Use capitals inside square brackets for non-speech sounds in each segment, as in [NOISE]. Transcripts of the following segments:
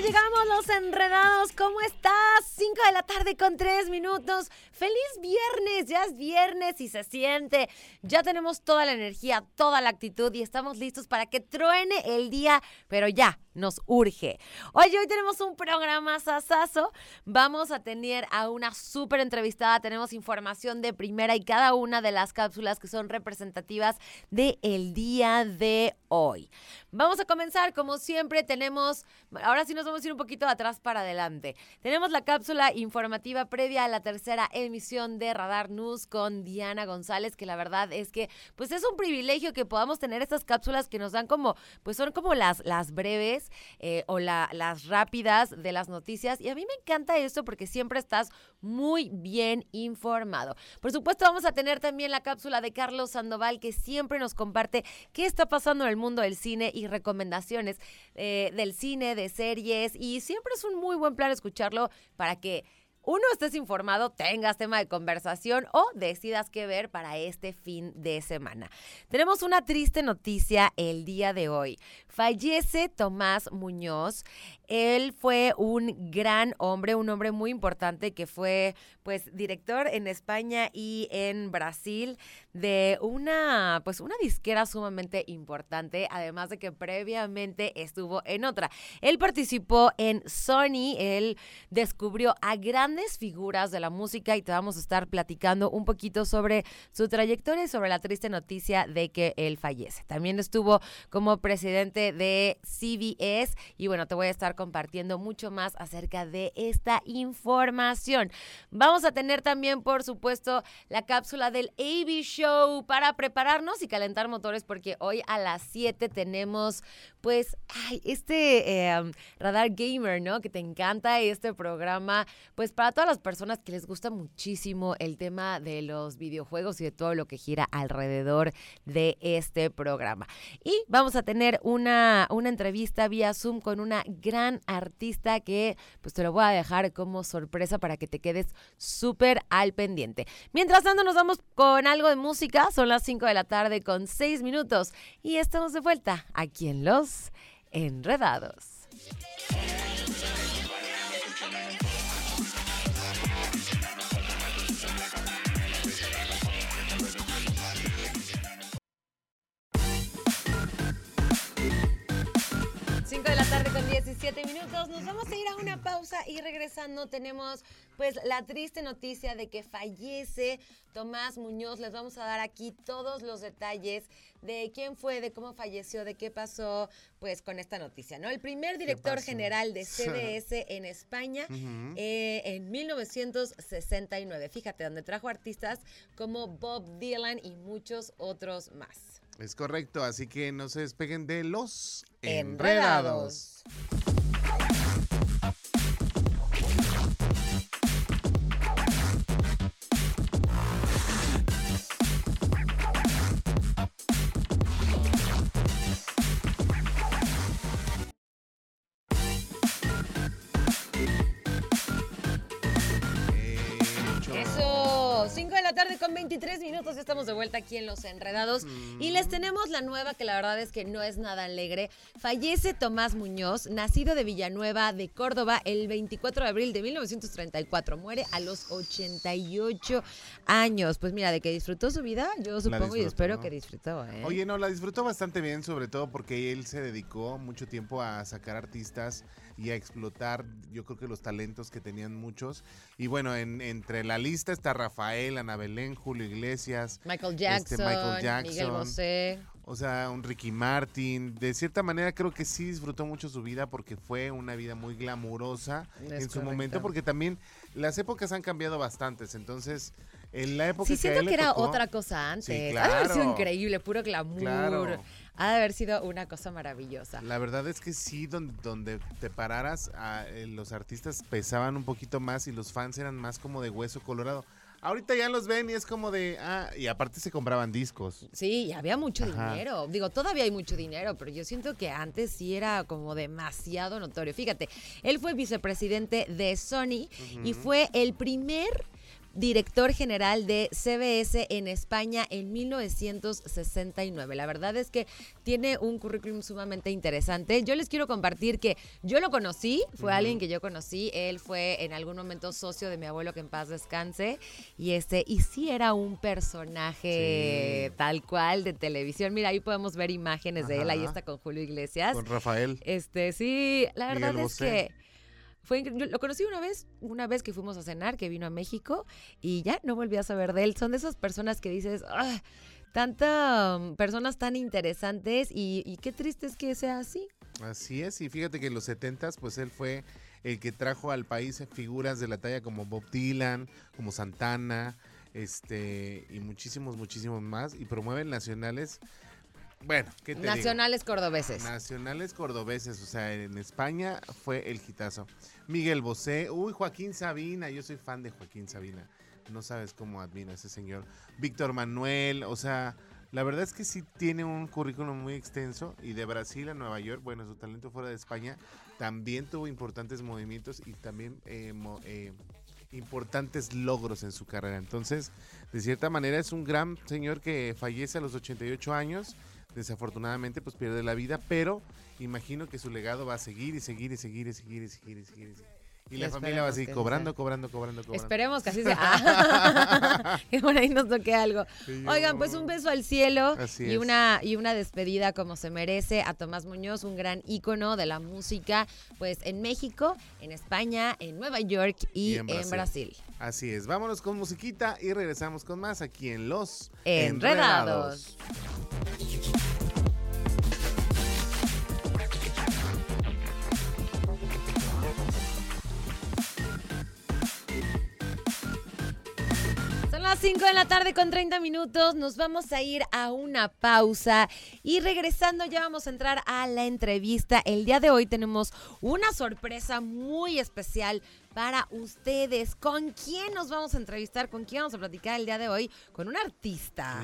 Llegamos los enredados. ¿Cómo estás? 5 de la tarde con 3 minutos. Feliz viernes. Ya es viernes y se siente. Ya tenemos toda la energía, toda la actitud y estamos listos para que truene el día, pero ya nos urge. Oye, hoy tenemos un programa sasazo. Vamos a tener a una súper entrevistada. Tenemos información de primera y cada una de las cápsulas que son representativas del el día de hoy. Vamos a comenzar, como siempre, tenemos, ahora sí nos vamos a ir un poquito atrás para adelante. Tenemos la cápsula informativa previa a la tercera emisión de Radar News con Diana González, que la verdad es que, pues es un privilegio que podamos tener estas cápsulas que nos dan como, pues son como las, las breves eh, o las rápidas de las noticias. Y a mí me encanta esto porque siempre estás muy bien informado. Por supuesto, vamos a tener también la cápsula de Carlos Sandoval, que siempre nos comparte qué está pasando en el mundo del cine y recomendaciones eh, del cine, de series. Y siempre es un muy buen plan escucharlo para que uno, estés informado, tengas tema de conversación o decidas qué ver para este fin de semana. Tenemos una triste noticia el día de hoy. Fallece Tomás Muñoz. Él fue un gran hombre, un hombre muy importante que fue pues director en España y en Brasil de una pues una disquera sumamente importante, además de que previamente estuvo en otra. Él participó en Sony, él descubrió a grandes figuras de la música y te vamos a estar platicando un poquito sobre su trayectoria y sobre la triste noticia de que él fallece. También estuvo como presidente de CBS y bueno, te voy a estar compartiendo mucho más acerca de esta información. Vamos a tener también, por supuesto, la cápsula del AB Show para prepararnos y calentar motores porque hoy a las 7 tenemos pues ay, este em, radar gamer, ¿no? Que te encanta este programa, pues para todas las personas que les gusta muchísimo el tema de los videojuegos y de todo lo que gira alrededor de este programa. Y vamos a tener una, una entrevista vía Zoom con una gran artista que pues te lo voy a dejar como sorpresa para que te quedes súper al pendiente. Mientras tanto nos vamos con algo de música, son las 5 de la tarde con 6 minutos y estamos de vuelta aquí en Los Enredados. minutos. Nos vamos a ir a una pausa y regresando tenemos pues la triste noticia de que fallece Tomás Muñoz. Les vamos a dar aquí todos los detalles de quién fue, de cómo falleció, de qué pasó pues con esta noticia, ¿no? El primer director general de CBS en España uh -huh. eh, en 1969. Fíjate, donde trajo artistas como Bob Dylan y muchos otros más. Es correcto, así que no se despeguen de los enredados con 23 minutos. Ya estamos de vuelta aquí en Los Enredados. Y les tenemos la nueva, que la verdad es que no es nada alegre. Fallece Tomás Muñoz, nacido de Villanueva de Córdoba el 24 de abril de 1934. Muere a los 88 años. Pues mira, de que disfrutó su vida, yo supongo y espero que disfrutó. ¿eh? Oye, no, la disfrutó bastante bien, sobre todo porque él se dedicó mucho tiempo a sacar artistas y a explotar, yo creo que los talentos que tenían muchos. Y bueno, en, entre la lista está Rafael, Ana Belén, Julio Iglesias, Michael este, Jackson, Miguel Bosé. O sea, un Ricky Martin. De cierta manera creo que sí disfrutó mucho su vida porque fue una vida muy glamurosa en su momento, porque también las épocas han cambiado bastantes. Entonces, en la época sí, siento que era otra cosa antes. Sí, claro. Ha sido increíble, puro glamour. Claro. Ha de haber sido una cosa maravillosa. La verdad es que sí, donde, donde te pararas, eh, los artistas pesaban un poquito más y los fans eran más como de hueso colorado. Ahorita ya los ven y es como de, ah, y aparte se compraban discos. Sí, y había mucho dinero. Digo, todavía hay mucho dinero, pero yo siento que antes sí era como demasiado notorio. Fíjate, él fue vicepresidente de Sony y fue el primer director general de CBS en España en 1969. La verdad es que tiene un currículum sumamente interesante. Yo les quiero compartir que yo lo conocí, fue alguien que yo conocí, él fue en algún momento socio de mi abuelo que en paz descanse y este y sí era un personaje tal cual de televisión. Mira, ahí podemos ver imágenes de él, ahí está con Julio Iglesias. Con Rafael. Este, sí, la verdad es que fue lo conocí una vez, una vez que fuimos a cenar, que vino a México y ya no volví a saber de él. Son de esas personas que dices, ah, tantas um, personas tan interesantes y, qué triste es que sea así. Así es, y fíjate que en los 70 pues él fue el que trajo al país figuras de la talla como Bob Dylan, como Santana, este, y muchísimos, muchísimos más, y promueven nacionales bueno, ¿qué te Nacionales cordobeses. Nacionales cordobeses, o sea, en España fue el hitazo. Miguel Bosé, uy, Joaquín Sabina, yo soy fan de Joaquín Sabina. No sabes cómo admira a ese señor. Víctor Manuel, o sea, la verdad es que sí tiene un currículum muy extenso y de Brasil a Nueva York, bueno, su talento fuera de España también tuvo importantes movimientos y también eh, eh, importantes logros en su carrera. Entonces, de cierta manera es un gran señor que fallece a los 88 años desafortunadamente pues pierde la vida, pero imagino que su legado va a seguir y seguir y seguir y seguir y seguir y seguir. Y, la familia va a seguir cobrando, cobrando, cobrando, cobrando. Esperemos que así [LAUGHS] sea. [LAUGHS] que por ahí nos toque algo. Oigan, pues un beso al cielo y una y una despedida como se merece a Tomás Muñoz, un gran ícono de la música, pues en México, en España, en Nueva York y, en, Brasil. Así es. Vámonos con musiquita y regresamos con más aquí en Los Enredados. 5 de la tarde con 30 minutos. Nos vamos a ir a una pausa y regresando ya vamos a entrar a la entrevista. El día de hoy tenemos una sorpresa muy especial para ustedes. ¿Con quién nos vamos a entrevistar? ¿Con quién vamos a platicar el día de hoy? Con un artista.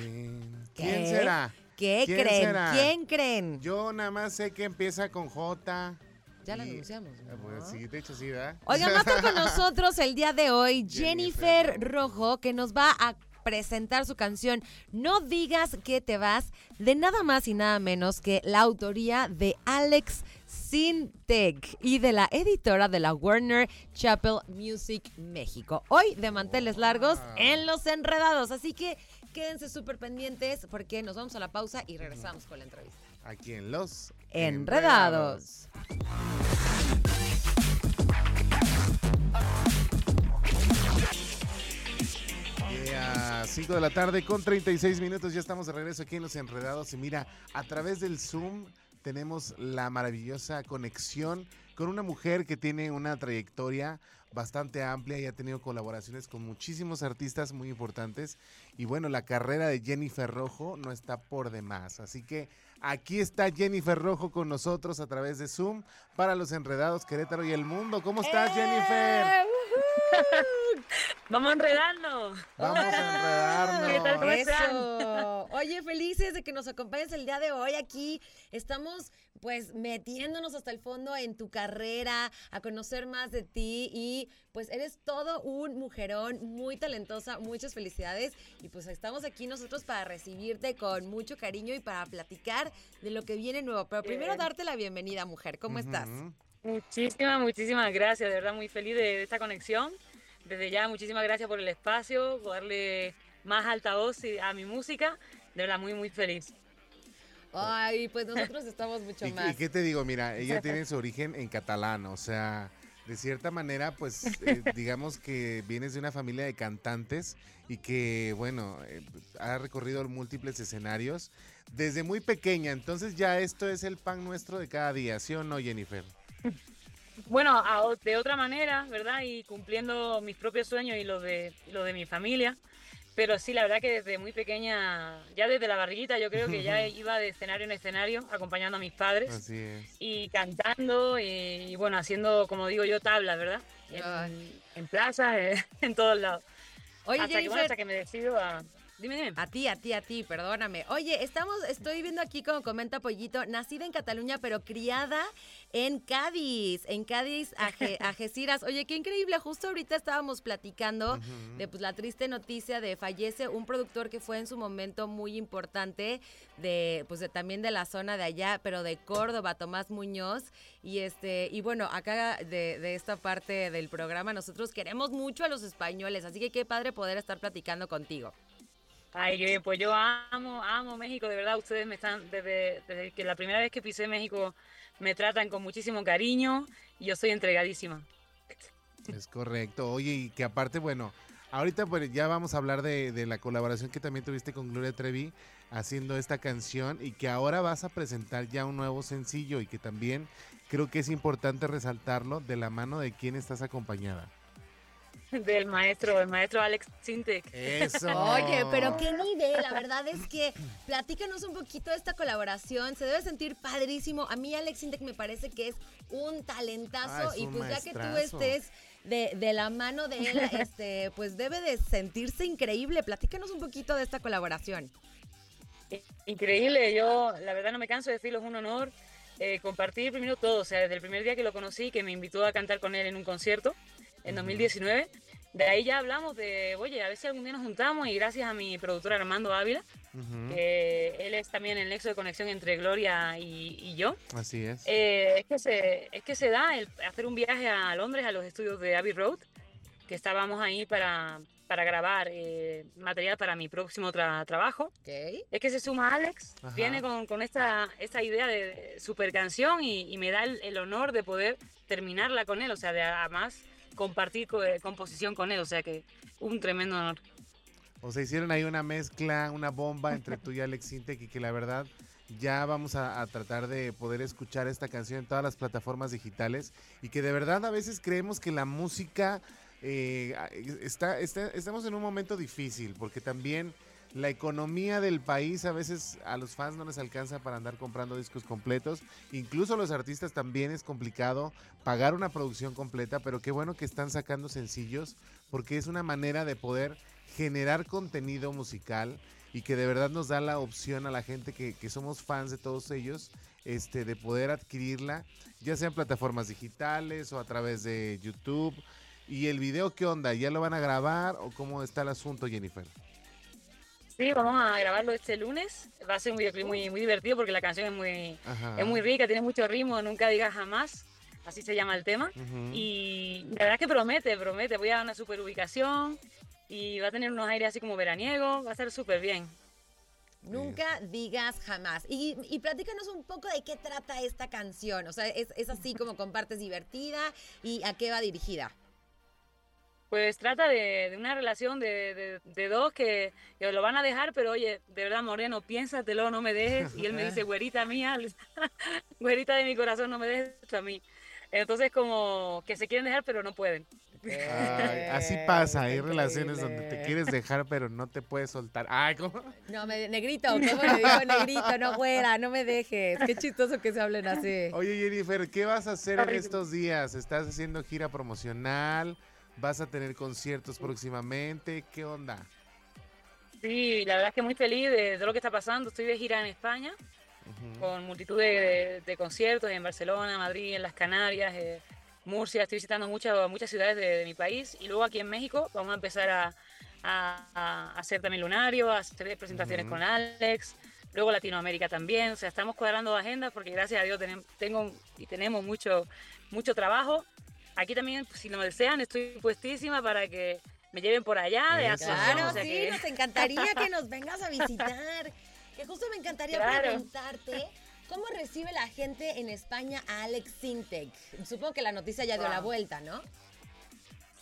¿Quién será? ¿Qué creen? ¿Quién creen? Yo nada más sé que empieza con J. Ya la anunciamos. Ah, pues sí, de hecho sí, ¿verdad? Oigan, va a estar con nosotros el día de hoy [LAUGHS] Jennifer, Rojo, que nos va a presentar su canción No digas que te vas, de nada más y nada menos que la autoría de Alex Sintec y de la editora de la Warner Chapel Music México. Hoy de manteles largos en Los Enredados, así que quédense súper pendientes porque nos vamos a la pausa y regresamos con la entrevista. Aquí en Los Enredados. a 5 de la tarde con 36 minutos ya estamos de regreso aquí en Los Enredados y mira, a través del Zoom tenemos la maravillosa conexión con una mujer que tiene una trayectoria bastante amplia y ha tenido colaboraciones con muchísimos artistas muy importantes. Y bueno, la carrera de Jennifer Rojo no está por demás. Así que aquí está Jennifer Rojo con nosotros a través de Zoom para los enredados Querétaro y el mundo. ¿Cómo estás, ¡Eh! Jennifer? Vamos a enredarnos. Vamos a enredarnos. Eso. Oye, felices de que nos acompañes el día de hoy aquí. Estamos pues metiéndonos hasta el fondo en tu carrera, a conocer más de ti y pues eres todo un mujerón muy talentosa, muchas felicidades y pues estamos aquí nosotros para recibirte con mucho cariño y para platicar de lo que viene nuevo. Pero primero darte la bienvenida, mujer. ¿Cómo estás? Muchísimas, muchísimas gracias, de verdad muy feliz de, esta conexión. Desde ya, muchísimas gracias por el espacio, por darle más altavoz a mi música. De verdad, muy, muy feliz. Ay, pues nosotros estamos [LAUGHS] mucho más. ¿Y qué te digo? Mira, ella tiene [LAUGHS] su origen en catalán, o sea, de cierta manera, pues eh, [LAUGHS] digamos que vienes de una familia de cantantes y que, bueno, eh, ha recorrido múltiples escenarios desde muy pequeña. Entonces ya esto es el pan nuestro de cada día, ¿sí o no, Jennifer? Bueno, de otra manera, ¿verdad? Y cumpliendo mis propios sueños y los de, lo de mi familia. Pero sí, la verdad que desde muy pequeña, ya desde la barriguita, yo creo que ya [LAUGHS] iba de escenario en escenario, acompañando a mis padres. Así es. Y cantando y, bueno, haciendo, como digo yo, tablas, ¿verdad? En, plazas, [LAUGHS] en todos lados. Oye, hasta, que, hasta que me decido a, Dime, dime. A ti, a ti, a ti, perdóname. Oye, estamos, estoy viendo aquí como comenta Pollito, nacida en Cataluña, pero criada en Cádiz, en Cádiz, Aje- [LAUGHS] Algeciras. Oye, qué increíble. Justo ahorita estábamos platicando de pues la triste noticia de fallece un productor que fue en su momento muy importante de pues de- también de la zona de allá, pero de Córdoba, Tomás Muñoz. Y este, y bueno, acá de, de esta parte del programa, nosotros queremos mucho a los españoles, así que qué padre poder estar platicando contigo. Ay, yo- pues yo amo, amo México, de verdad, ustedes me están, desde, desde que la primera vez que pisé México, me tratan con muchísimo cariño y yo soy entregadísima. Es correcto. Oye, y que aparte, bueno, ahorita pues ya vamos a hablar de, de la colaboración que también tuviste con Gloria Trevi haciendo esta canción y que ahora vas a presentar ya un nuevo sencillo y que también creo que es importante resaltarlo de la mano de quién estás acompañada. Del maestro, el maestro Alex Sintek. Eso. Oye, pero qué nivel, la verdad es que platícanos un poquito de esta colaboración, se debe sentir padrísimo. A mí Alex Intec me parece que es un talentazo Ah, es y pues ya que tú estés de, de la mano de él, [LAUGHS] este, pues debe de sentirse increíble. Platícanos un poquito de esta colaboración. Increíble, yo la verdad no me canso de decirlo, es un honor eh, compartir primero todo, o sea, desde el primer día que lo conocí, que me invitó a cantar con él en un concierto en 2019, de ahí ya hablamos de, oye, a ver si algún día nos juntamos y gracias a mi productor Armando Ávila, Ujú, que él es también el nexo de conexión entre Gloria y, y yo, Así es. eh, es, que se, es que se da el hacer un viaje a Londres, a los estudios de Abbey Road, que estábamos ahí para, para grabar eh, material para mi próximo tra- trabajo. Es que se suma Alex, Ajá. viene con, con esta, esta idea de super canción y, y me da el, el honor de poder terminarla con él, o sea, de además compartir co- eh, composición con él, o sea que un tremendo honor. O sea, hicieron ahí una mezcla, una bomba entre tú y Alex Sintek y que la verdad ya vamos a, tratar de poder escuchar esta canción en todas las plataformas digitales y que de verdad a veces creemos que la música eh, está- estamos en un momento difícil porque también la economía del país a veces a los fans no les alcanza para andar comprando discos completos. Incluso a los artistas también es complicado pagar una producción completa, pero qué bueno que están sacando sencillos porque es una manera de poder generar contenido musical y que de verdad nos da la opción a la gente que, que somos fans de todos ellos este, de poder adquirirla, ya sea en plataformas digitales o a través de YouTube. ¿Y el video qué onda? ¿Ya lo van a grabar o cómo está el asunto, Jennifer? Sí, vamos a grabarlo este lunes. Va a ser un videoclip muy, muy divertido porque la canción es muy, Ajá. es muy rica, tiene mucho ritmo, nunca digas jamás, así se llama el tema. Y la verdad es que promete, promete. Voy a una super ubicación y va a tener unos aires así como veraniegos, va a estar súper bien. Nunca digas jamás. Y, y platícanos un poco de qué trata esta canción. O sea, es, es así como compartes divertida y a qué va dirigida. Pues trata de, de una relación de, de- de dos que, que lo van a dejar, pero oye, de verdad, Moreno, piénsatelo, no me dejes. Y él me dice, [LAUGHS] güerita mía, [LAUGHS] güerita de mi corazón, no me dejes a mí. Entonces, como que se quieren dejar, pero no pueden. Ay, [LAUGHS] así pasa, hay relaciones donde te quieres dejar pero no te puedes soltar. Ay, ¿cómo? No, me, negrito, ¿cómo le digo negrito? No, güera, no me dejes. Qué chistoso que se hablen así. Oye Jennifer, ¿qué vas a hacer en estos días? ¿Estás haciendo gira promocional? ¿Vas a tener conciertos próximamente? ¿Qué onda? Sí, la verdad es que muy feliz de todo lo que está pasando. Estoy de gira en España Ujú. con multitud de, de- de conciertos en Barcelona, Madrid, en las Canarias, eh, Murcia. Estoy visitando muchas, muchas ciudades de, de mi país. Y luego aquí en México vamos a empezar a, a- a hacer también lunario, a hacer presentaciones Ujú. con Alex. Luego Latinoamérica también. O sea, estamos cuadrando agendas porque gracias a Dios tengo y tenemos mucho, mucho trabajo. Aquí también, pues, si lo desean, estoy puestísima para que me lleven por allá de Eso. actuación, Claro, o sea sí, que- nos encantaría que nos vengas a visitar. Que justo me encantaría Claro. preguntarte, ¿cómo recibe la gente en España a Alex Sintek? Supongo que la noticia ya dio la vuelta, ¿no?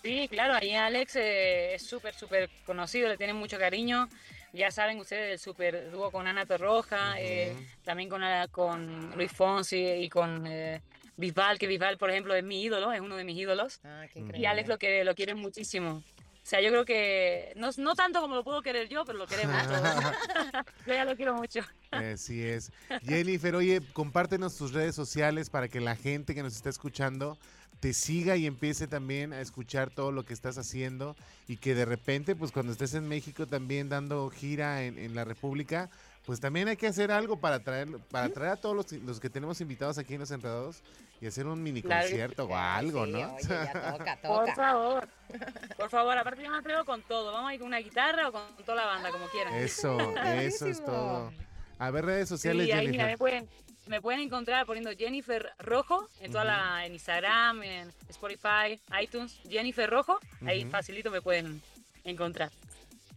Sí, claro, ahí Alex eh, es súper, súper conocido, le tienen mucho cariño. Ya saben ustedes el súper dúo con Ana Torroja, eh, también con, con Luis Fonsi y con eh, Bisbal, que Bisbal, por ejemplo, es mi ídolo, es uno de mis ídolos. Ah, qué Y Y Alex lo que lo quieren muchísimo. O sea, yo creo que no, no tanto como lo puedo querer yo, pero lo queremos todos. [LAUGHS] yo ya lo quiero mucho. Así es. Jennifer, oye, compártenos tus redes sociales para que la gente que nos está escuchando te siga y empiece también a escuchar todo lo que estás haciendo y que de repente, pues cuando estés en México también dando gira en, en la República, pues también hay que hacer algo para traer, para traer a todos los, los que tenemos invitados aquí en Los Enredados y hacer un mini Claro. concierto o algo, Sí, ¿no? Oye, ya [LAUGHS] toca, Por favor. [LAUGHS] Por favor, aparte yo me atrevo con todo. Vamos a ir con una guitarra o con toda la banda, como quieran. Eso, [LAUGHS] eso es todo. A ver, redes sociales, Sí, ahí mira, Jennifer. me pueden, me pueden encontrar poniendo Jennifer Rojo en toda la, en Instagram, en Spotify, iTunes, Jennifer Rojo, ahí facilito me pueden encontrar.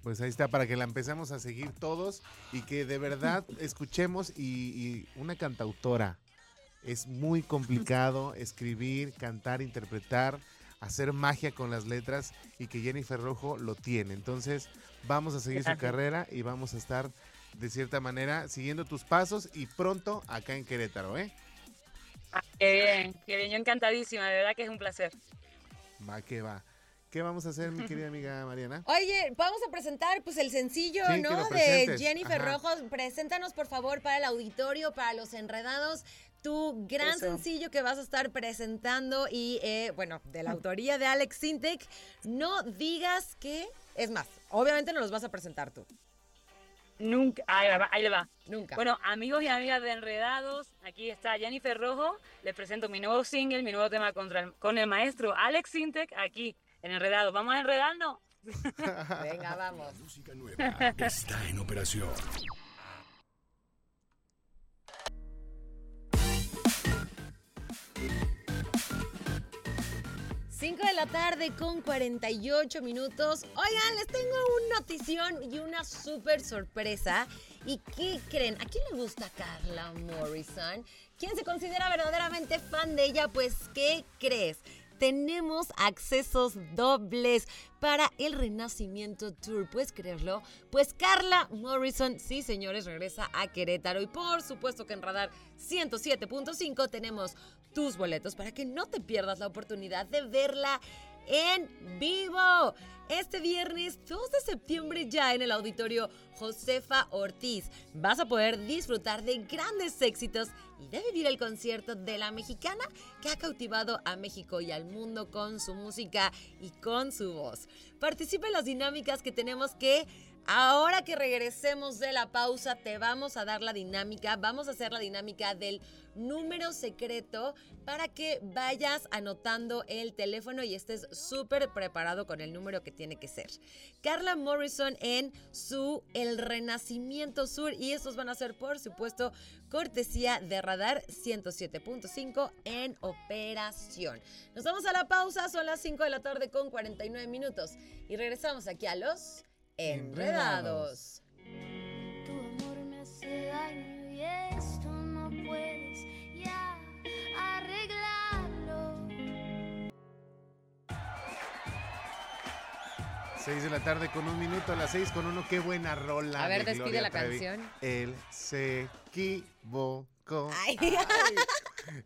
Pues ahí está, para que la empecemos a seguir todos y que de verdad [LAUGHS] escuchemos y, y una cantautora. Es muy complicado [LAUGHS] escribir, cantar, interpretar, hacer magia con las letras y que Jennifer Rojo lo tiene. Entonces vamos a seguir su carrera y vamos a estar de cierta manera siguiendo tus pasos y pronto acá en Querétaro, ¿eh? Ah, Qué bien, qué bien, yo encantadísima, de verdad que es un placer. Va que va. ¿Qué vamos a hacer, mi [LAUGHS] querida amiga Mariana? Oye, vamos a presentar pues el sencillo, Sí, ¿no? De. Jennifer Ajá. Rojos. Preséntanos, por favor, para el auditorio, para los enredados, tu gran Eso. sencillo que vas a estar presentando y, eh, bueno, de la [LAUGHS] autoría de Alex Sintek. No digas que... Es más, obviamente no los vas a presentar tú. Nunca, ahí va, ahí le va. Nunca. Bueno, amigos y amigas de Enredados, aquí está Jennifer Rojo. Les presento mi nuevo single, mi nuevo tema contra el- con el maestro Alex Sintek, aquí en Enredados. ¿Vamos a enredarnos? [LAUGHS] Venga, vamos. Música nueva está en operación. Cinco de la tarde con 48 minutos. Oigan, les tengo una notición y una súper sorpresa. ¿Y qué creen? ¿A quién le gusta Carla Morrison? ¿Quién se considera verdaderamente fan de ella? Pues, ¿qué crees? Tenemos accesos dobles para el Renacimiento Tour. ¿Puedes creerlo? Pues Carla Morrison, sí señores, regresa a Querétaro. Y por supuesto que en Radar 107.5 tenemos tus boletos para que no te pierdas la oportunidad de verla en vivo. Este viernes 2 de septiembre ya en el auditorio Josefa Ortiz. Vas a poder disfrutar de grandes éxitos y de vivir el concierto de la mexicana que ha cautivado a México y al mundo con su música y con su voz. Participa en las dinámicas que tenemos que Ahora que regresemos de la pausa, te vamos a dar la dinámica. Vamos a hacer la dinámica del número secreto para que vayas anotando el teléfono y estés súper preparado con el número que tiene que ser. Carla Morrison en su El Renacimiento Sur y estos van a ser, por supuesto, cortesía de Radar 107.5 en operación. Nos vamos a la pausa, son las 5 de la tarde con 49 minutos y regresamos aquí a los Enredados. Tu amor me hace daño y esto no puedes ya arreglarlo. 6 de la tarde con un minuto, a las 6 con uno. Qué buena rola. A ver, de despide Gloria la Trevi. canción. Él se equivocó. Ay,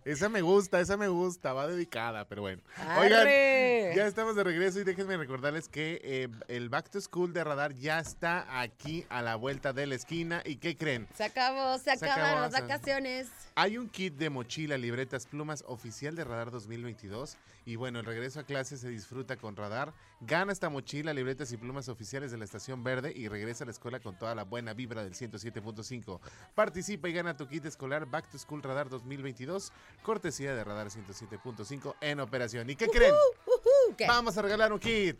Esa me gusta, esa me gusta, va dedicada, pero bueno. Oigan, arre. ya estamos de regreso y déjenme recordarles que eh, el Back to School de Radar ya está aquí a la vuelta de la esquina. ¿Y qué creen? Se acabó, se, Se acabaron las vacaciones. Hay un kit de mochila, libretas, plumas oficial de Radar 2022 y bueno, el regreso a clase se disfruta con Radar. Gana esta mochila, libretas y plumas oficiales de la Estación Verde y regresa a la escuela con toda la buena vibra del 107.5. Participa y gana tu kit escolar Back to School Radar 2022, cortesía de Radar 107.5 en operación. ¿Y qué creen? Ujú, ¿qué? Vamos a regalar un kit.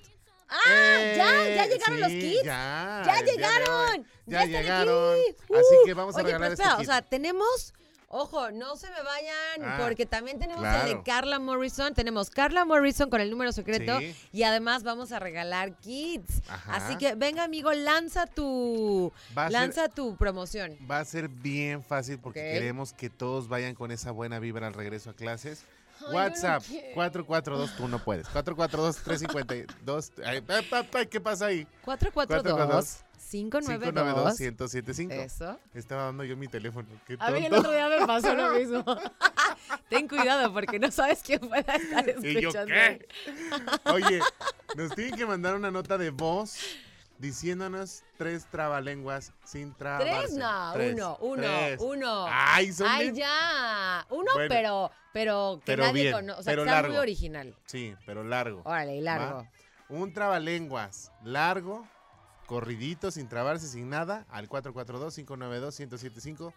¡Ah! ¿Ya? Eh, ¿Ya llegaron los kits? Ya, ¡Ya llegaron! Ya, están llegaron. aquí! Así Uh, que vamos a Oye, regalar pero este kit. O sea, tenemos. Ojo, no se me vayan, Ah, porque también tenemos el claro. de Carla Morrison. Tenemos Carla Morrison con el número secreto Sí. y además vamos a regalar kits. Ajá. Así que venga, amigo, lanza tu ser- lanza tu promoción. Va a ser bien fácil porque queremos que todos vayan con esa buena vibra al regreso a clases. Ay, no WhatsApp quiero. 442, tú no puedes. 442-352. Ay, ay, ay, ay, ¿Qué pasa ahí? 442 592 592-1075. Eso. Estaba dando yo mi teléfono. Qué A mí el otro día me pasó lo [LAUGHS] mismo. [LAUGHS] Ten cuidado porque no sabes quién pueda estar [LAUGHS] ¿Y yo escuchando. qué? Oye, nos tienen que mandar una nota de voz diciéndonos tres trabalenguas sin trabarse. Tres, no, Tres, uno, uno, tres. uno. Ay, son Ay, ya. Uno, Bueno, pero, pero que pero nadie bien, conoce. O sea, pero que sea muy largo. original. Sí, pero largo. Órale, y largo. ¿va? Un trabalenguas largo, corridito, sin trabarse, sin nada, al 442-592-1075.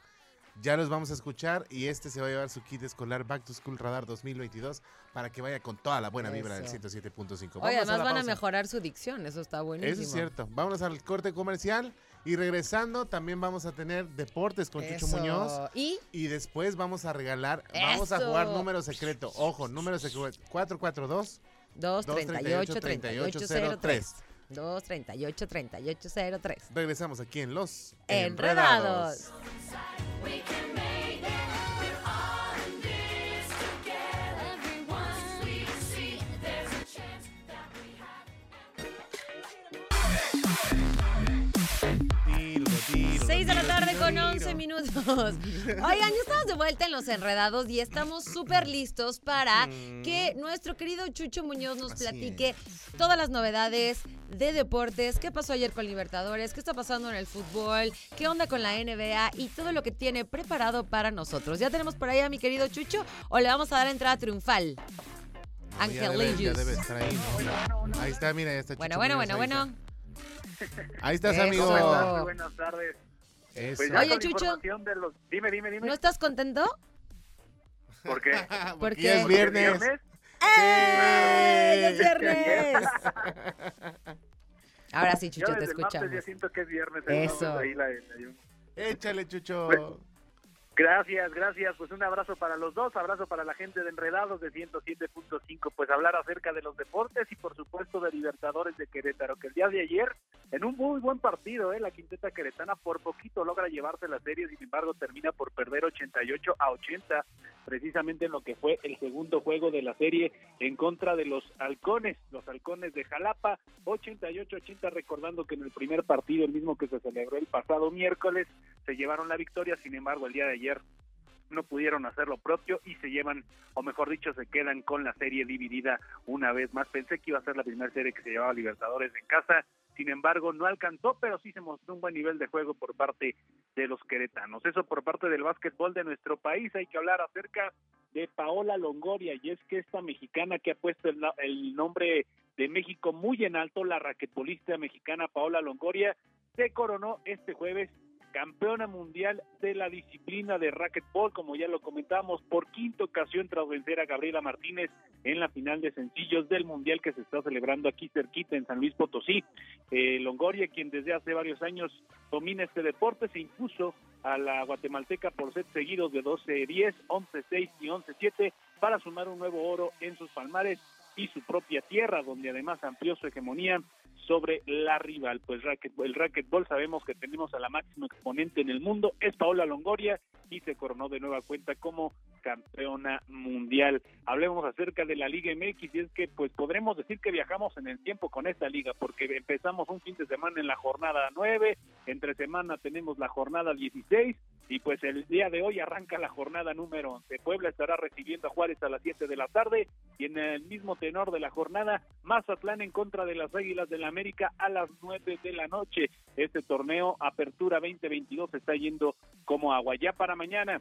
Ya los vamos a escuchar y este se va a llevar su kit escolar Back to School Radar 2022 para que vaya con toda la buena vibra del Eso. 107.5. Oye, además van a mejorar su dicción. Eso está buenísimo. Eso es cierto. Vámonos al corte comercial y regresando también vamos a tener deportes con Chucho. Muñoz. Y Y después vamos a regalar, vamos a jugar número secreto. Ojo, número secreto 442 238 238 3803 238 3803 Regresamos aquí en Los Enredados. Tiro, 11 minutos. [LAUGHS] Oigan, ya estamos de vuelta en Los Enredados y estamos súper listos para que nuestro querido Chucho Muñoz nos Mm. Así platique todas las novedades de deportes, qué pasó ayer con Libertadores, qué está pasando en el fútbol, qué onda con la NBA y todo lo que tiene preparado para nosotros. ¿Ya tenemos por ahí a mi querido Chucho o le vamos a dar entrada triunfal? Ya debe, ya Angelillos. debe estar ahí, ¿no? Ahí está, mira, ya está Bueno, Chucho bueno, Muñoz, bueno, ahí bueno. está. Ahí estás, Eso. amigo. Buenas tardes. Eso. Pues Oye, Chucho. de los... Dime, dime, dime. ¿No estás contento? ¿Por qué? [LAUGHS] ¿Por Porque es ¿Porque es viernes. ¡Eh! [LAUGHS] Ahora sí, Yo Chucho, te desde el martes escuchamos. ya siento que es viernes. Eso. ahí la- la- Échale, Chucho. Pues, Gracias, gracias. Pues un abrazo para los dos, abrazo para la gente de Enredados de 107.5. Pues hablar acerca de los deportes y por supuesto de Libertadores de Querétaro, que el día de ayer, en un muy buen partido, ¿eh? la quinteta queretana por poquito logra llevarse la serie, sin embargo termina por perder 88 a 80, precisamente en lo que fue el segundo juego de la serie en contra de los halcones, los halcones de Jalapa, 88-80, recordando que en el primer partido, el mismo que se celebró el pasado miércoles, se llevaron la victoria, sin embargo el día de ayer no pudieron hacer lo propio y se llevan, o mejor dicho, se quedan con la serie dividida una vez más. Pensé que iba a ser la primera serie que se llevaba Libertadores en casa, sin embargo no alcanzó, pero sí se mostró un buen nivel de juego por parte de los queretanos. Eso por parte del básquetbol de nuestro país, hay que hablar acerca de Paola Longoria, y es que esta mexicana que ha puesto el, el nombre de México muy en alto, la raquetbolista mexicana Paola Longoria, se coronó este jueves campeona mundial de la disciplina de racquetball, como ya lo comentamos, por quinta ocasión tras vencer a Gabriela Martínez en la final de sencillos del mundial que se está celebrando aquí cerquita en San Luis Potosí. Eh, Longoria, quien desde hace varios años domina este deporte, se impuso a la guatemalteca por set seguidos de 12-10, 11-6 y 11-7 para sumar un nuevo oro en sus palmares y su propia tierra, donde además amplió su hegemonía sobre la rival. Pues el racquetball sabemos que tenemos a la máxima exponente en el mundo, es Paola Longoria, y se coronó de nueva cuenta como campeona mundial. Hablemos acerca de la Liga MX y es que pues podremos decir que viajamos en el tiempo con esta liga porque empezamos un fin de semana en la jornada 9, entre semana tenemos la jornada 16 y pues el día de hoy arranca la jornada número 11. Puebla estará recibiendo a Juárez a las 7 de la tarde y en el mismo tenor de la jornada Mazatlán en contra de las Águilas del la América a las 9 de la noche. Este torneo Apertura 2022 está yendo como agua. Ya para mañana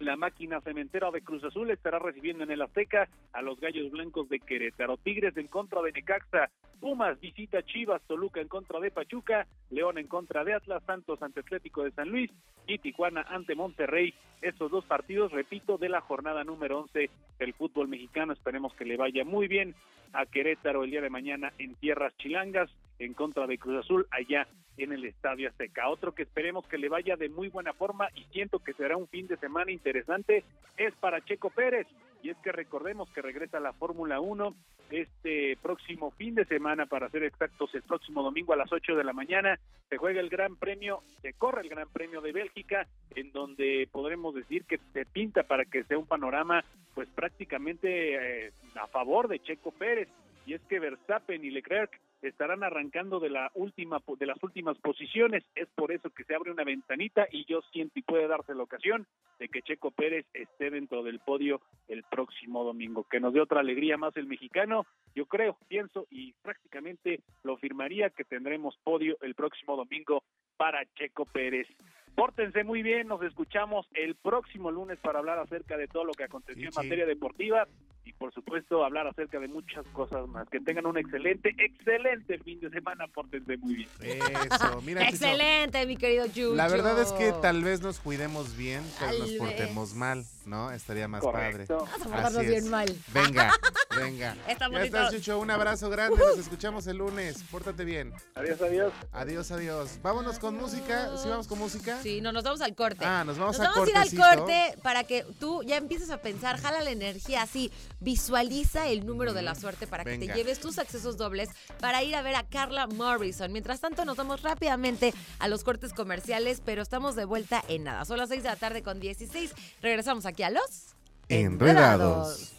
la máquina cementera de Cruz Azul estará recibiendo en el Azteca a los Gallos Blancos de Querétaro. Tigres en contra de Necaxa. Pumas visita Chivas. Toluca en contra de Pachuca. León en contra de Atlas. Santos ante Atlético de San Luis. Y Tijuana ante Monterrey. Estos dos partidos, repito, de la jornada número 11 del fútbol mexicano. Esperemos que le vaya muy bien a Querétaro el día de mañana en tierras chilangas en contra de Cruz Azul allá en el Estadio Azteca. Otro que esperemos que le vaya de muy buena forma y siento que será un fin de semana interesante es para Checo Pérez. Y es que recordemos que regresa a la Fórmula 1 este próximo fin de semana, para ser exactos, el próximo domingo a las 8 de la mañana, se juega el Gran Premio, se corre el Gran Premio de Bélgica, en donde podremos decir que se pinta para que sea un panorama pues prácticamente eh, a favor de Checo Pérez. Y es que Verstappen y Leclerc estarán arrancando de la última de las últimas posiciones. Es por eso que se abre una ventanita y yo siento y puede darse la ocasión de que Checo Pérez esté dentro del podio el próximo domingo. Que nos dé otra alegría más el mexicano. Yo creo, pienso y prácticamente lo firmaría que tendremos podio el próximo domingo para Checo Pérez. Pórtense muy bien, nos escuchamos el próximo lunes para hablar acerca de todo lo que aconteció en sí. materia deportiva y por supuesto hablar acerca de muchas cosas más. Que tengan un excelente, excelente fin de semana, pórtense muy bien. Eso, mira. Excelente, mi querido Chucho. La verdad es que tal vez nos cuidemos bien, tal vez nos Tal portemos vez. mal, ¿no? Estaría más padre. Vamos a Así es. bien mal. Venga, [LAUGHS] venga. Estamos ya estás. Chucho. Un abrazo grande. Nos escuchamos el lunes. Pórtate bien. Adiós, adiós. Adiós, adiós. Vámonos con música. ¿Sí vamos con música? Sí, no, nos vamos al corte. Ah, nos vamos Nos a vamos a ir al cortecito. corte para que tú ya empieces a pensar, jala la energía así, visualiza el número de la suerte para que te lleves tus accesos dobles para ir a ver a Carla Morrison. Mientras tanto, nos vamos rápidamente a los cortes comerciales, pero estamos de vuelta en nada. Son las 6 de la tarde con 16. Regresamos aquí a los Enredados.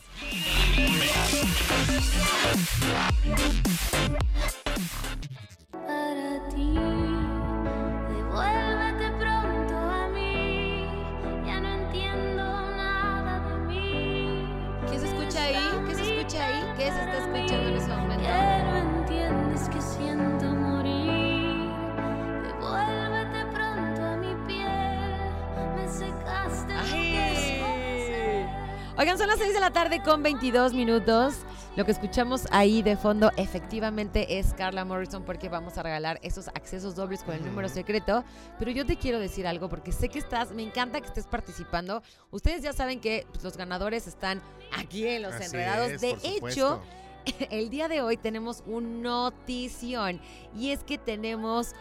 Oigan, son las 6 de la tarde con 22 minutos. Lo que escuchamos ahí de fondo efectivamente es Carla Morrison porque vamos a regalar esos accesos dobles con el número secreto. Pero yo te quiero decir algo porque sé que estás, me encanta que estés participando. Ustedes ya saben que pues, los ganadores están aquí en los Así enredados. es, de hecho, supuesto. [LAUGHS] el día de hoy tenemos un notición y es que tenemos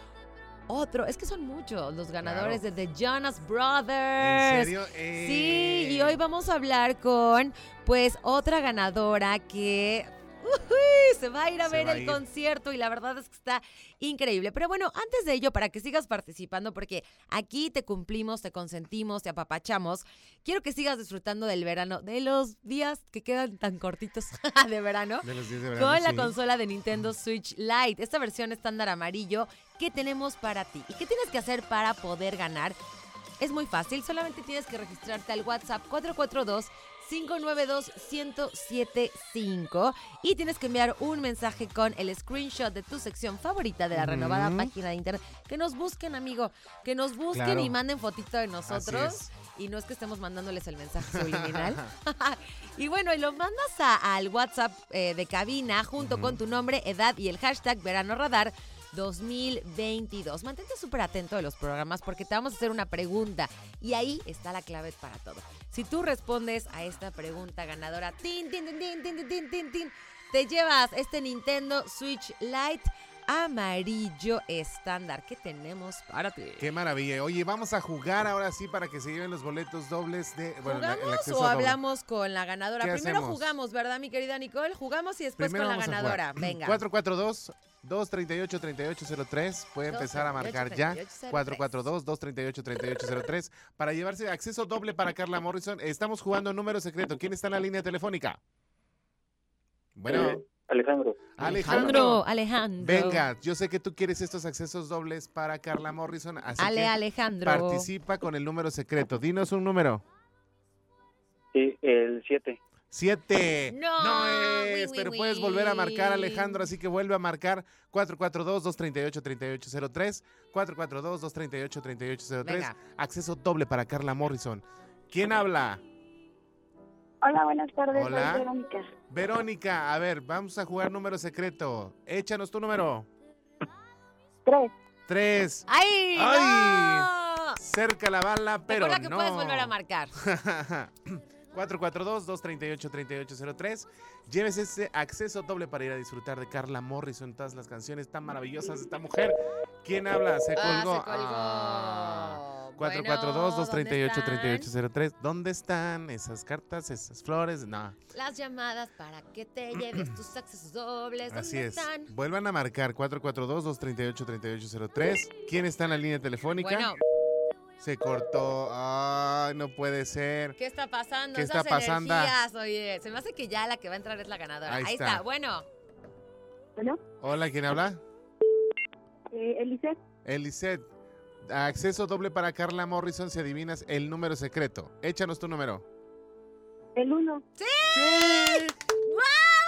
otro, es que son muchos los ganadores de The Jonas Brothers. ¿En serio? Eh. Sí, y hoy vamos a hablar con pues otra ganadora que ujuy, se va a ir a Se ver el ir. concierto y la verdad es que está increíble. Pero bueno, antes de ello, para que sigas participando, porque aquí te cumplimos, te consentimos, te apapachamos, quiero que sigas disfrutando del verano, de los días que quedan tan cortitos [LAUGHS] de verano. De los días de verano, Con la consola de Nintendo Switch Lite, esta versión estándar amarillo que tenemos para ti. ¿Y qué tienes que hacer para poder ganar? Es muy fácil, solamente tienes que registrarte al WhatsApp 442 592 1075 y tienes que enviar un mensaje con el screenshot de tu sección favorita de la renovada página de internet. Que nos busquen, amigo, que nos busquen Claro. y manden fotito de nosotros. Y no es que estemos mandándoles el mensaje subliminal. [LAUGHS] y bueno, y lo mandas a- al WhatsApp eh, de cabina junto con tu nombre, edad y el hashtag Verano Radar 2022. Mantente súper atento de los programas porque te vamos a hacer una pregunta y ahí está la clave para todo. Si tú respondes a esta pregunta ganadora, tin, tin, tin, tin, tin, tin, tin, tin, te llevas este Nintendo Switch Lite amarillo estándar que tenemos para ti. Qué maravilla. Oye, vamos a jugar ahora sí para que se lleven los boletos dobles de. Bueno, ¿Jugamos o doble. hablamos con la ganadora? ¿Qué Primero hacemos? jugamos, ¿verdad, mi querida Nicole? Jugamos y después Primero con la ganadora. Venga. 442 238 3803. Puede empezar a marcar ya. 238-3803. 442 238 3803 para llevarse acceso doble para Carla Morrison. Estamos jugando número secreto. ¿Quién está en la línea telefónica? Bueno, Eh, Alejandro. Alejandro. Alejandro, Alejandro. Venga, yo sé que tú quieres estos accesos dobles para Carla Morrison, así Ale, que Alejandro. participa con el número secreto. Dinos un número. Sí, el 7. Siete. No, es, wi, pero puedes volver a marcar. Alejandro, así que vuelve a marcar 442-238-3803, 442-238-3803. Venga. Acceso doble para Carla Morrison. ¿Quién habla? Hola, buenas tardes. Hola. Soy Verónica. Verónica, a ver, vamos a jugar número secreto. Échanos tu número. Tres. Tres. ¡Ay! ¡Ay! no! Cerca la bala, pero Recuerda que no. puedes volver a marcar. [LAUGHS] 442-238-3803. Lleves ese acceso doble para ir a disfrutar de Carla Morrison, todas las canciones tan maravillosas de esta mujer. ¿Quién habla? Se Ah, colgó. se colgó. Ah. Bueno, 442-238-3803. ¿Dónde están esas cartas, esas flores? No, Las llamadas para que te [CLEARS THROAT] lleves tus accesos dobles. ¿Dónde así es. están? Vuelvan a marcar 442-238-3803. ¿Quién está en la línea telefónica? Bueno, Se cortó. Ay, no puede ser. ¿qué está pasando? ¿Qué Esas está pasando? energías, oye, se me hace que ya la que va a entrar es la ganadora. Ahí Ahí, está. está. Bueno, Bueno, Hola, ¿quién habla? eh, Eliseth, Elisette. Acceso doble para Carla Morrison si adivinas el número secreto. Échanos tu número. el 1. ¡Sí! ¡Wow!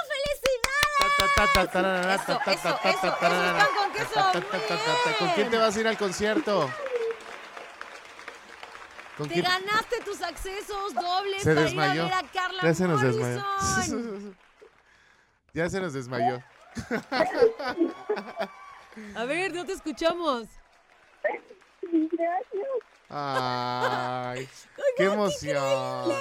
¡Felicidades! Eso, eso, eso, eso pan con queso, muy ¿Con quién te vas a ir al concierto? ¿Con Te quién? ganaste tus accesos dobles Se para desmayó. ir a ver a Carla Ya se nos desmayó. Morrison. [LAUGHS] ya se nos desmayó. [LAUGHS] A ver, no te escuchamos. Gracias. Ay, [LAUGHS] qué emoción.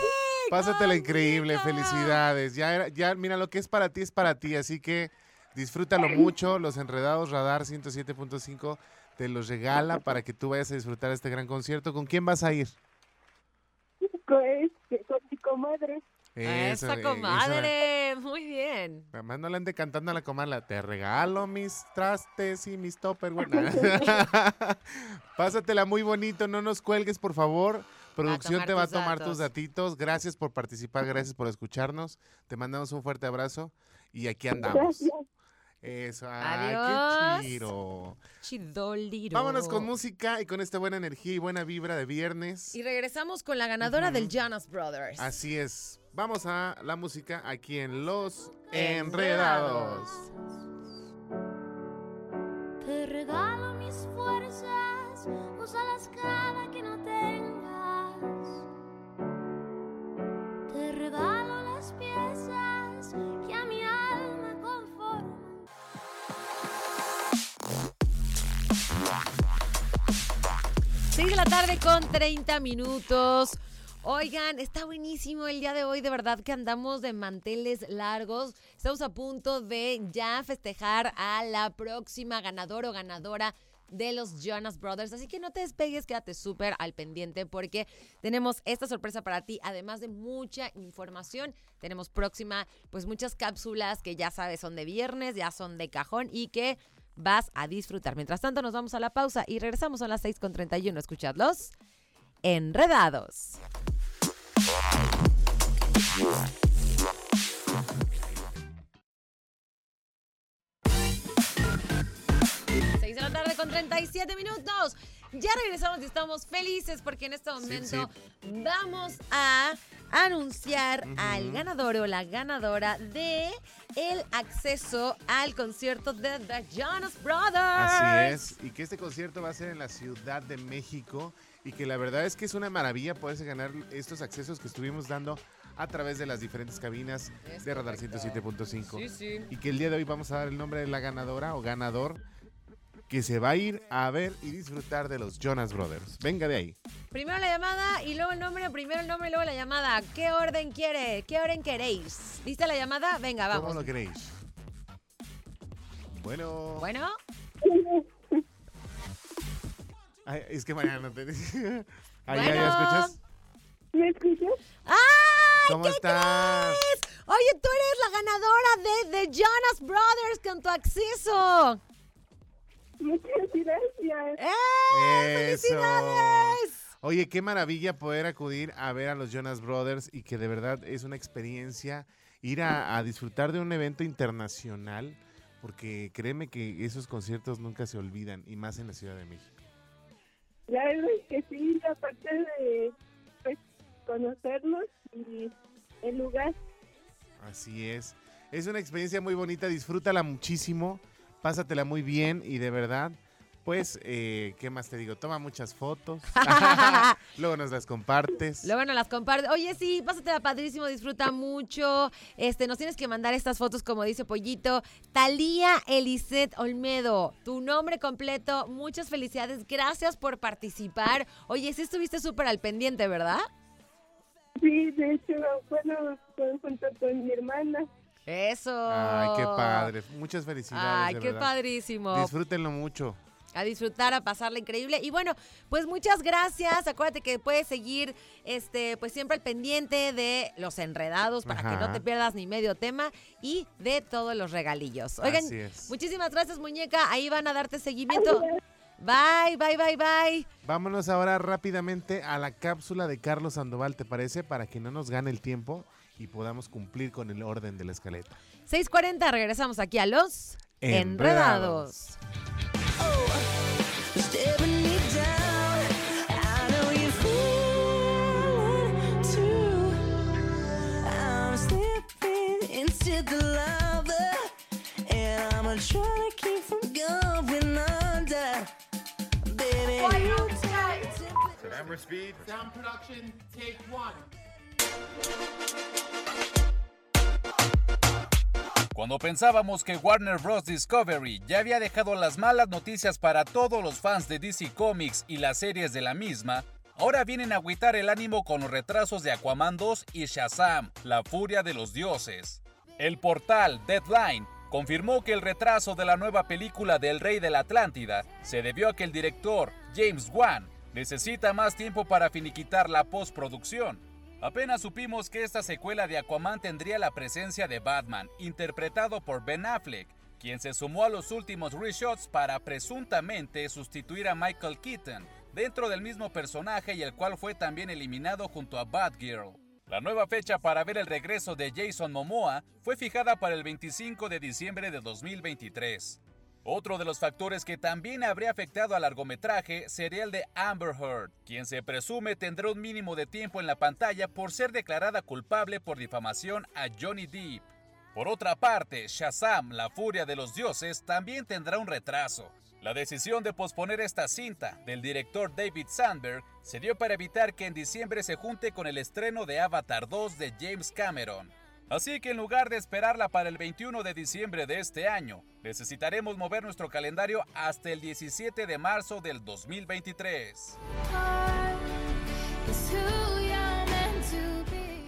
Pásatela increíble, felicidades. Ya, era- ya, mira, lo que es para ti es para ti, así que disfrútalo mucho. Los Enredados Radar 107.5 te los regala para que tú vayas a disfrutar este gran concierto. ¿Con quién vas a ir? Con, este, con mi comadre. Eso, esa comadre. Muy bien. Además no le ande cantando a la comadre. Te regalo mis trastes y mis topperware. [LAUGHS] [LAUGHS] Pásatela muy bonito, no nos cuelgues, por favor. Producción te va a tomar datos. tus datitos. Gracias por participar, gracias por escucharnos. Te mandamos un fuerte abrazo y aquí andamos. Gracias. Eso, ay, Adiós. qué chido. Chidoliro. Vámonos con música y con esta buena energía y buena vibra de viernes. Y regresamos con la ganadora del Jonas Brothers. Así es. Vamos a la música aquí en Los Enredados. Te regalo mis fuerzas, úsalas cada que no tengas. Te regalo las piezas 6 de la tarde con 30 minutos. Oigan, está buenísimo el día de hoy, de verdad que andamos de manteles largos. Estamos a punto de ya festejar a la próxima ganadora o ganadora de los Jonas Brothers. Así que no te despegues, quédate súper al pendiente porque tenemos esta sorpresa para ti, además de mucha información. Tenemos próxima, pues muchas cápsulas que ya sabes son de viernes, ya son de cajón y que vas a disfrutar. Mientras tanto, nos vamos a la pausa y regresamos a las 6.31. Escuchadlos. Enredados. Seis de la tarde con 37 minutos. Ya regresamos y estamos felices porque en este momento vamos a anunciar al ganador o la ganadora de el acceso al concierto de The Jonas Brothers. Así es, y que este concierto va a ser en la Ciudad de México y que la verdad es que es una maravilla poderse ganar estos accesos que estuvimos dando a través de las diferentes cabinas Es de Radar correcto. 107.5. Sí, sí. Y que el día de hoy vamos a dar el nombre de la ganadora o ganador que se va a ir a ver y disfrutar de los Jonas Brothers. Venga de ahí. Primero la llamada y luego el nombre, primero el nombre y luego la llamada. ¿Qué orden quiere? ¿Qué orden queréis? ¿Viste la llamada? Venga, ¿Cómo vamos. lo queréis? Bueno. Bueno, Ay, es que Mariana no te... [LAUGHS] Ahí, Bueno. ¿ya escuchas? ¿Me escuchas? ¡ay! ¿Cómo ¿qué estás? crees? Oye, tú eres la ganadora de The Jonas Brothers con tu acceso. Muchas gracias. ¡Eh! Eso. ¡Felicidades! Oye, qué maravilla poder acudir a ver a los Jonas Brothers y que de verdad es una experiencia ir a, a disfrutar de un evento internacional, porque créeme que esos conciertos nunca se olvidan, y más en la Ciudad de México. La verdad es que sí, aparte de pues, conocernos y el lugar. Así es. Es una experiencia muy bonita, disfrútala muchísimo, pásatela muy bien y de verdad, pues, eh, ¿qué más te digo? Toma muchas fotos, [LAUGHS] luego nos las compartes. Luego nos las compartes. Oye, sí, pásate padrísimo, disfruta mucho. Este, nos tienes que mandar estas fotos, como dice Pollito. Talía Elisette Olmedo, tu nombre completo. Muchas felicidades. Gracias por participar. Oye, sí estuviste súper al pendiente, ¿verdad? Sí, de hecho, bueno, con- junto con mi hermana. Eso. Ay, qué padre. Muchas felicidades. Ay, de qué verdad. padrísimo. Disfrútenlo mucho. a disfrutar, a pasarla increíble. Y bueno, pues muchas gracias. Acuérdate que puedes seguir este, pues siempre al pendiente de los enredados para que no te pierdas ni medio tema y de todos los regalillos. Oigan, muchísimas gracias, muñeca. Ahí van a darte seguimiento. Bye, bye, bye, bye. Vámonos ahora rápidamente a la cápsula de Carlos Sandoval, ¿te parece? Para que no nos gane el tiempo y podamos cumplir con el orden de la escaleta. 6:40, regresamos aquí a los Enredados. The and to keep from going under. Baby, you tight speed. Sound production, take one. Cuando pensábamos que Warner Bros. Discovery ya había dejado las malas noticias para todos los fans de DC Comics y las series de la misma, ahora vienen a agüitar el ánimo con los retrasos de Aquaman 2 y Shazam, la furia de los dioses. El portal Deadline confirmó que el retraso de la nueva película del Rey de la Atlántida se debió a que el director, James Wan, necesita más tiempo para finiquitar la postproducción. Apenas supimos que esta secuela de Aquaman tendría la presencia de Batman, interpretado por Ben Affleck, quien se sumó a los últimos reshots para presuntamente sustituir a Michael Keaton, dentro del mismo personaje y el cual fue también eliminado junto a Batgirl. La nueva fecha para ver el regreso de Jason Momoa fue fijada para el 25 de diciembre de 2023. Otro de los factores que también habría afectado al largometraje sería el de Amber Heard, quien se presume tendrá un mínimo de tiempo en la pantalla por ser declarada culpable por difamación a Johnny Depp. Por otra parte, Shazam, la furia de los dioses, también tendrá un retraso. La decisión de posponer esta cinta del director David Sandberg se dio para evitar que en diciembre se junte con el estreno de Avatar 2 de James Cameron. Así que en lugar de esperarla para el 21 de diciembre de este año, necesitaremos mover nuestro calendario hasta el 17 de marzo del 2023. is who you're meant to be.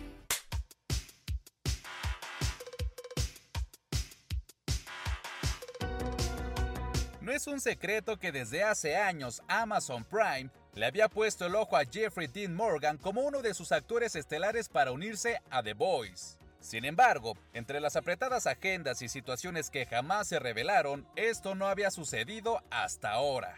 No es un secreto que desde hace años Amazon Prime le había puesto el ojo a Jeffrey Dean Morgan como uno de sus actores estelares para unirse a The Boys. Sin embargo, entre las apretadas agendas y situaciones que jamás se revelaron, esto no había sucedido hasta ahora.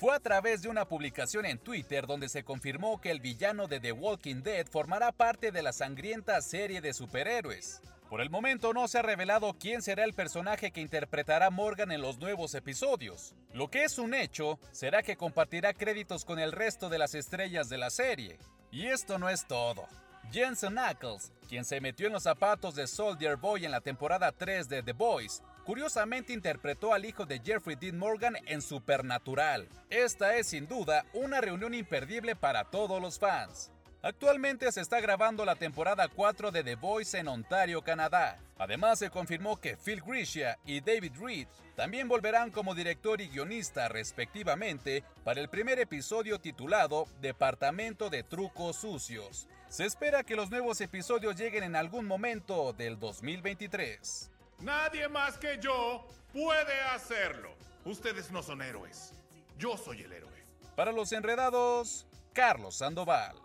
Fue a través de una publicación en Twitter donde se confirmó que el villano de The Walking Dead formará parte de la sangrienta serie de superhéroes. Por el momento no se ha revelado quién será el personaje que interpretará Morgan en los nuevos episodios. Lo que es un hecho será que compartirá créditos con el resto de las estrellas de la serie. Y esto no es todo. Jensen Ackles, quien se metió en los zapatos de Soldier Boy en la temporada 3 de The Boys, curiosamente interpretó al hijo de Jeffrey Dean Morgan en Supernatural. Esta es sin duda una reunión imperdible para todos los fans. Actualmente se está grabando la temporada 4 de The Voice en Ontario, Canadá. Además se confirmó que Phil Grishia y David Reed también volverán como director y guionista respectivamente para el primer episodio titulado Departamento de Trucos Sucios. Se espera que los nuevos episodios lleguen en algún momento del 2023. Nadie más que yo puede hacerlo. Ustedes no son héroes. Yo soy el héroe. Para los enredados, Carlos Sandoval.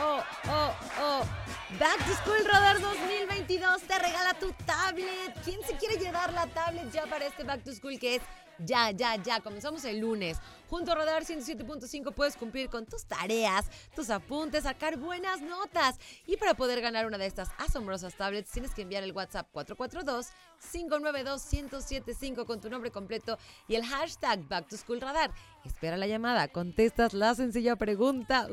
Oh, oh, oh. Back to School Radar 2022 te regala tu tablet. ¿Quién se quiere llevar la tablet ya para este Back to School que es ya, ya, ya? Comenzamos el lunes. Junto a Radar 107.5 puedes cumplir con tus tareas, tus apuntes, sacar buenas notas. Y para poder ganar una de estas asombrosas tablets tienes que enviar el WhatsApp 442-592-1075 con tu nombre completo y el hashtag Back. Espera la llamada, contestas la sencilla pregunta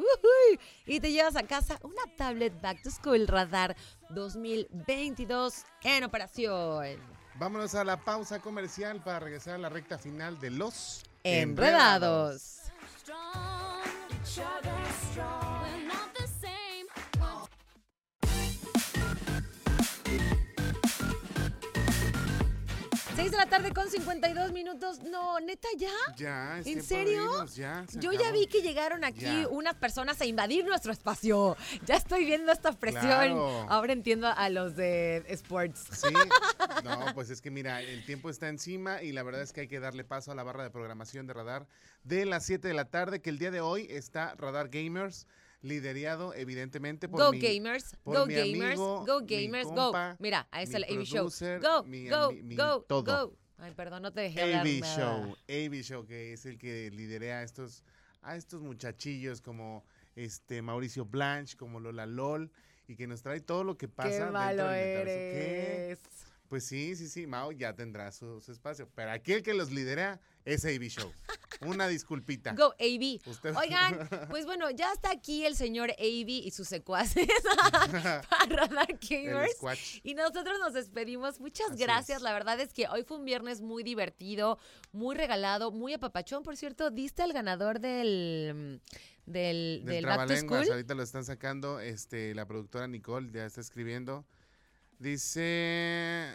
y te llevas a casa una tablet Back to School Radar 2022 en operación. Vámonos a la pausa comercial para regresar a la recta final de los Enredados. Strong, 6 de la tarde con 52 minutos. No, neta, ¿ya? Ya, es ¿En serio? irnos, ya, se Yo ya vi que llegaron aquí Ya. unas personas a invadir nuestro espacio. Ya estoy viendo esta presión. Claro. Ahora entiendo a los de sports. Sí, no, pues es que mira, el tiempo está encima y la verdad es que hay que darle paso a la barra de programación de Radar de las 7 de la tarde, que el día de hoy está Radar Gamers, liderado evidentemente por Go mi, Gamers, por go mi Gamers, amigo, go mi Gamers, compa, go. Mira, ahí está el AV Show. Go, mi go, mi go, todo. go. Ay, perdón, no te dejé hablar nada. Show, AV Show, que es el que liderea a estos, a estos muchachillos como este Mauricio Blanche, como Lola LOL, y que nos trae todo lo que pasa Qué dentro malo del. ¿Qué? Pues sí, sí, sí, Mao ya tendrá su, su espacio. Pero aquí el que los lidera es AB Show. Una disculpita. Go, AB. Usted- Oigan, [LAUGHS] pues bueno, ya está aquí el señor AB y sus secuaces [LAUGHS] para Radar Gamers. [LAUGHS] Y nosotros nos despedimos. Muchas Así gracias. es. La verdad es que hoy fue un viernes muy divertido, muy regalado, muy apapachón. Por cierto, diste al ganador del, del, Del del Back to Trabalenguas, School. ahorita lo están sacando, este, la productora Nicole ya está escribiendo. Dice,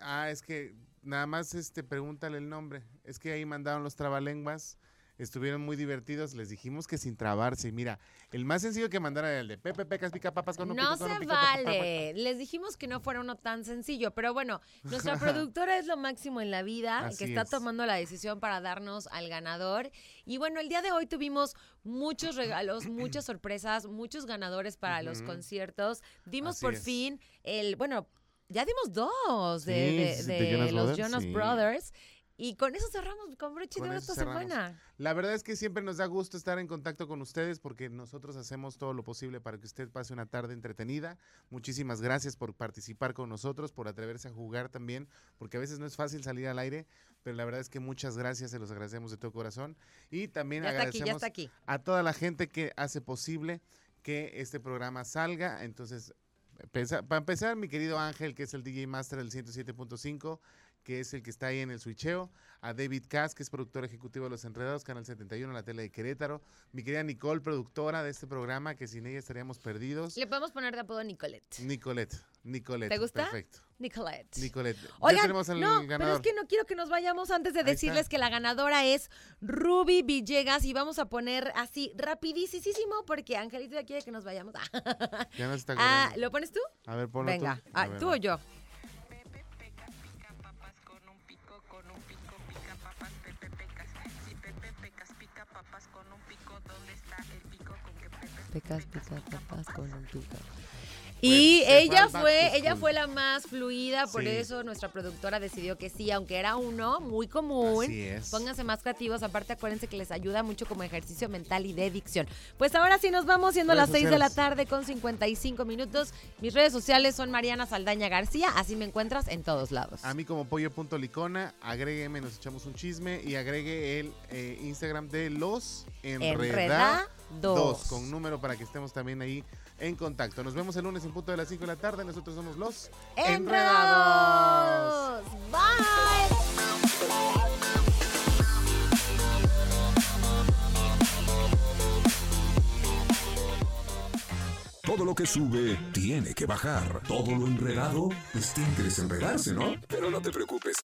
ah, es que nada más este, pregúntale el nombre. Es que ahí mandaron los trabalenguas, estuvieron muy divertidos, les dijimos que sin trabarse. Mira, el más sencillo que mandaron era el de Pepe Pecas Pica Papas con un No se vale. Les dijimos que no fuera uno tan sencillo, pero bueno, nuestra [LAUGHS] productora es lo máximo en la vida, Así que está es. tomando la decisión para darnos al ganador. Y bueno, el día de hoy tuvimos muchos regalos, [CLEARS THROAT] muchas sorpresas, muchos ganadores para los conciertos. Dimos Así por es. fin el, bueno, ya dimos dos de, Sí, de- sí, de de Jonas los Brothers, Jonas sí. Brothers. Y con eso cerramos con broche de oro esta cerramos. semana. La verdad es que siempre nos da gusto estar en contacto con ustedes porque nosotros hacemos todo lo posible para que usted pase una tarde entretenida. Muchísimas gracias por participar con nosotros, por atreverse a jugar también, porque a veces no es fácil salir al aire, pero la verdad es que muchas gracias, se los agradecemos de todo corazón. Y también Ya está aquí, agradecemos ya está aquí. a toda la gente que hace posible que este programa salga. Entonces, para empezar, mi querido Ángel, que es el DJ Master del 107.5, que es el que está ahí en el switcheo, a David Cass, que es productor ejecutivo de Los Enredados, Canal 71, la tele de Querétaro, mi querida Nicole, productora de este programa, que sin ella estaríamos perdidos. Le podemos poner de apodo Nicolette. Nicolette, Nicolette. ¿Te gusta? Perfecto. Nicolette. Nicolette. ya Oigan, tenemos al no, pero es que no quiero que nos vayamos antes de Ahí está. decirles que la ganadora es Ruby Villegas y vamos a poner así rapidísimo porque Angelito ya quiere que nos vayamos. [LAUGHS] Ya nos está ah. ¿lo pones tú? A ver, ponlo Venga, tú. ah, tú o yo. Pecas, pica, papas con un. Y Pues, fue ella fue, ella fue la más fluida, por Sí. eso nuestra productora decidió que sí, aunque era uno muy común. Así es. Pónganse más creativos, aparte acuérdense que les ayuda mucho como ejercicio mental y de dicción. Pues ahora sí nos vamos siendo Redes las 6 de la tarde con 55 minutos. Mis redes sociales son Mariana Saldaña García, así me encuentras en todos lados. A mí como pollo.licona, agrégueme, nos echamos un chisme y agregue el eh, Instagram de los Enredados Enredados. con número para que estemos también ahí en contacto. Nos vemos el lunes en punto de las 5 de la tarde. Nosotros somos los Enredados. Bye. Todo lo que sube tiene que bajar. Todo lo enredado, pues tiene que desenredarse, ¿no? Pero no te preocupes,